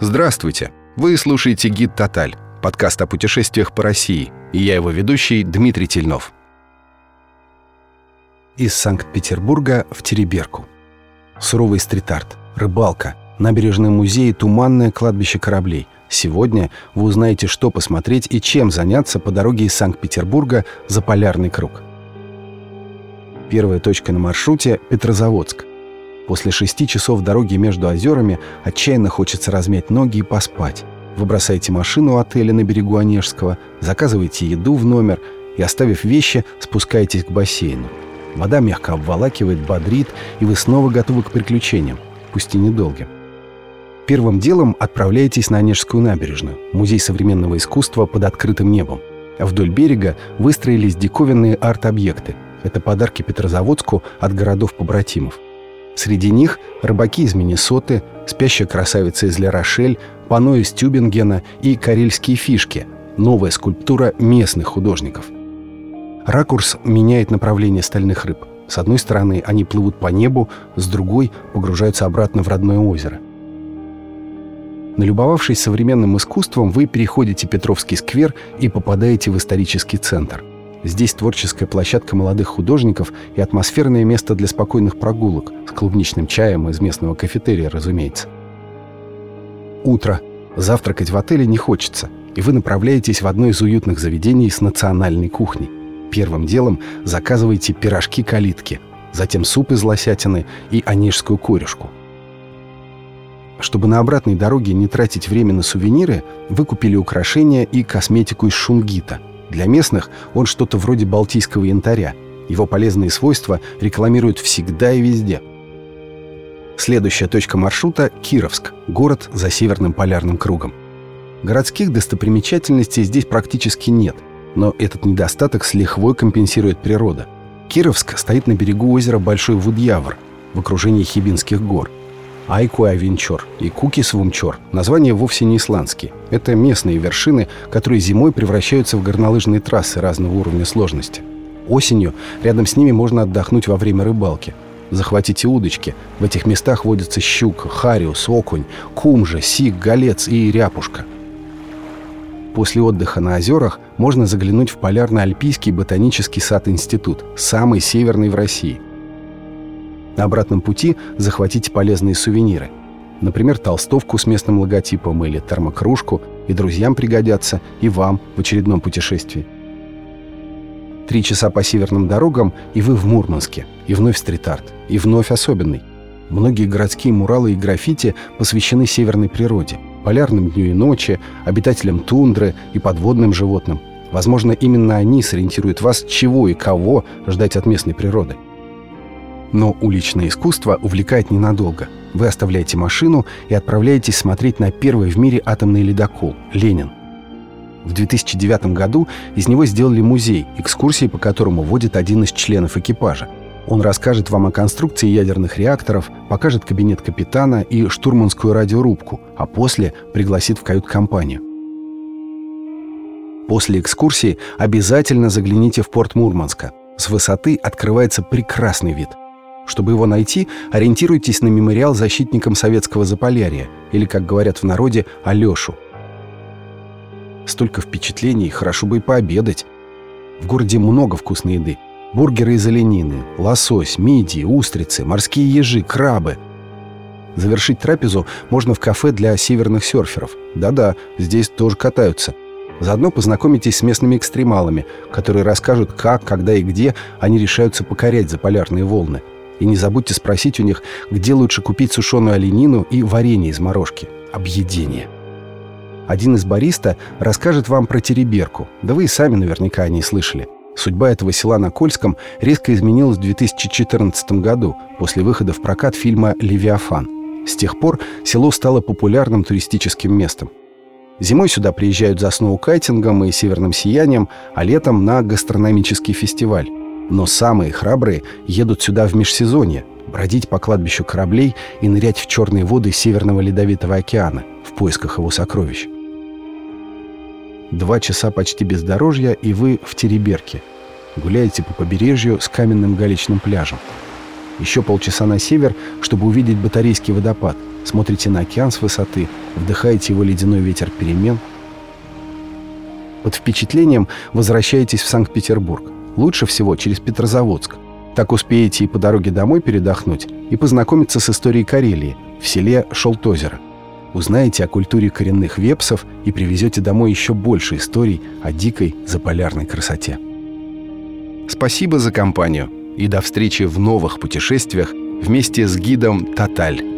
Здравствуйте! Вы слушаете «Гид Тоталь» – подкаст о путешествиях по России, и я его ведущий Дмитрий Тельнов. Из Санкт-Петербурга в Тереберку. Суровый стрит-арт, рыбалка, набережный музей и туманное кладбище кораблей. Сегодня вы узнаете, что посмотреть и чем заняться по дороге из Санкт-Петербурга за Полярный круг. Первая точка на маршруте – Петрозаводск – После шести часов дороги между озерами отчаянно хочется размять ноги и поспать. Вы бросаете машину отеля на берегу Онежского, заказываете еду в номер и, оставив вещи, спускаетесь к бассейну. Вода мягко обволакивает, бодрит, и вы снова готовы к приключениям, пусть и недолгим. Первым делом отправляетесь на Онежскую набережную, музей современного искусства под открытым небом. Вдоль берега выстроились диковинные арт-объекты. Это подарки Петрозаводску от городов-побратимов. Среди них рыбаки из Миннесоты, спящая красавица из Ля-Рошель, панно из Тюбингена и карельские фишки – новая скульптура местных художников. Ракурс меняет направление стальных рыб. С одной стороны они плывут по небу, с другой погружаются обратно в родное озеро. Налюбовавшись современным искусством, вы переходите Петровский сквер и попадаете в исторический центр – Здесь творческая площадка молодых художников и атмосферное место для спокойных прогулок с клубничным чаем из местного кафетерия, разумеется. Утро. Завтракать в отеле не хочется, и вы направляетесь в одно из уютных заведений с национальной кухней. Первым делом заказывайте пирожки-калитки, затем суп из лосятины и онежскую корюшку. Чтобы на обратной дороге не тратить время на сувениры, вы купили украшения и косметику из шунгита – для местных он что-то вроде балтийского янтаря. Его полезные свойства рекламируют всегда и везде. Следующая точка маршрута – Кировск, город за Северным полярным кругом. Городских достопримечательностей здесь практически нет, но этот недостаток с лихвой компенсирует природа. Кировск стоит на берегу озера Большой Вудьявр в окружении Хибинских гор – Айкуавинчор и Кукисвумчор – названия вовсе не исландские. Это местные вершины, которые зимой превращаются в горнолыжные трассы разного уровня сложности. Осенью рядом с ними можно отдохнуть во время рыбалки. Захватите удочки. В этих местах водятся щука, хариус, окунь, кумжа, сик, голец и ряпушка. После отдыха на озерах можно заглянуть в Полярно-Альпийский ботанический сад-институт, самый северный в России – на обратном пути захватите полезные сувениры. Например, толстовку с местным логотипом или термокружку, и друзьям пригодятся, и вам в очередном путешествии. Три часа по северным дорогам, и вы в Мурманске, и вновь стрит-арт, и вновь особенный. Многие городские муралы и граффити посвящены северной природе, полярным дню и ночи, обитателям тундры и подводным животным. Возможно, именно они сориентируют вас, чего и кого ждать от местной природы. Но уличное искусство увлекает ненадолго. Вы оставляете машину и отправляетесь смотреть на первый в мире атомный ледокол «Ленин». В 2009 году из него сделали музей, экскурсии по которому водит один из членов экипажа. Он расскажет вам о конструкции ядерных реакторов, покажет кабинет капитана и штурманскую радиорубку, а после пригласит в кают-компанию. После экскурсии обязательно загляните в порт Мурманска. С высоты открывается прекрасный вид – чтобы его найти, ориентируйтесь на мемориал защитникам советского Заполярья, или, как говорят в народе, Алешу. Столько впечатлений, хорошо бы и пообедать. В городе много вкусной еды. Бургеры из оленины, лосось, мидии, устрицы, морские ежи, крабы. Завершить трапезу можно в кафе для северных серферов. Да-да, здесь тоже катаются. Заодно познакомитесь с местными экстремалами, которые расскажут, как, когда и где они решаются покорять заполярные волны – и не забудьте спросить у них, где лучше купить сушеную оленину и варенье из морожки. Объедение. Один из бариста расскажет вам про тереберку. Да вы и сами наверняка о ней слышали. Судьба этого села на Кольском резко изменилась в 2014 году после выхода в прокат фильма «Левиафан». С тех пор село стало популярным туристическим местом. Зимой сюда приезжают за сноукайтингом и северным сиянием, а летом на гастрономический фестиваль. Но самые храбрые едут сюда в межсезонье, бродить по кладбищу кораблей и нырять в черные воды Северного Ледовитого океана в поисках его сокровищ. Два часа почти бездорожья, и вы в Тереберке. Гуляете по побережью с каменным галечным пляжем. Еще полчаса на север, чтобы увидеть батарейский водопад. Смотрите на океан с высоты, вдыхаете его ледяной ветер перемен. Под впечатлением возвращаетесь в Санкт-Петербург. Лучше всего через Петрозаводск. Так успеете и по дороге домой передохнуть, и познакомиться с историей Карелии в селе Шолтозеро. Узнаете о культуре коренных вепсов и привезете домой еще больше историй о дикой заполярной красоте. Спасибо за компанию и до встречи в новых путешествиях вместе с гидом «Тоталь»